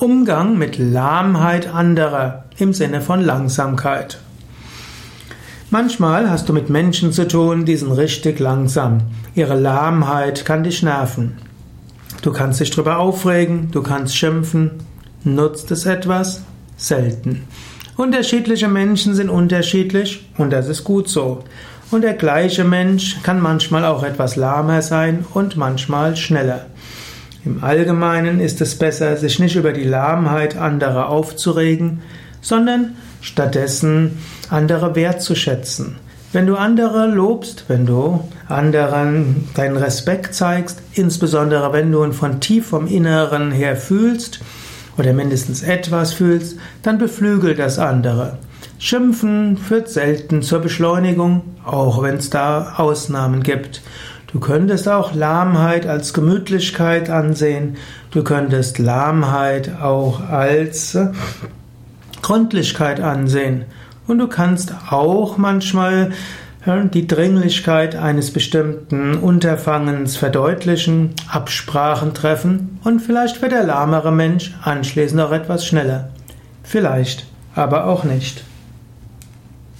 Umgang mit Lahmheit anderer im Sinne von Langsamkeit. Manchmal hast du mit Menschen zu tun, die sind richtig langsam. Ihre Lahmheit kann dich nerven. Du kannst dich darüber aufregen, du kannst schimpfen. Nutzt es etwas? Selten. Unterschiedliche Menschen sind unterschiedlich und das ist gut so. Und der gleiche Mensch kann manchmal auch etwas lahmer sein und manchmal schneller. Im Allgemeinen ist es besser, sich nicht über die Lahmheit anderer aufzuregen, sondern stattdessen andere wertzuschätzen. Wenn du andere lobst, wenn du anderen deinen Respekt zeigst, insbesondere wenn du ihn von tief vom Inneren her fühlst oder mindestens etwas fühlst, dann beflügel das andere. Schimpfen führt selten zur Beschleunigung, auch wenn es da Ausnahmen gibt. Du könntest auch Lahmheit als Gemütlichkeit ansehen. Du könntest Lahmheit auch als äh, Gründlichkeit ansehen. Und du kannst auch manchmal die Dringlichkeit eines bestimmten Unterfangens verdeutlichen, Absprachen treffen und vielleicht wird der lahmere Mensch anschließend auch etwas schneller. Vielleicht, aber auch nicht.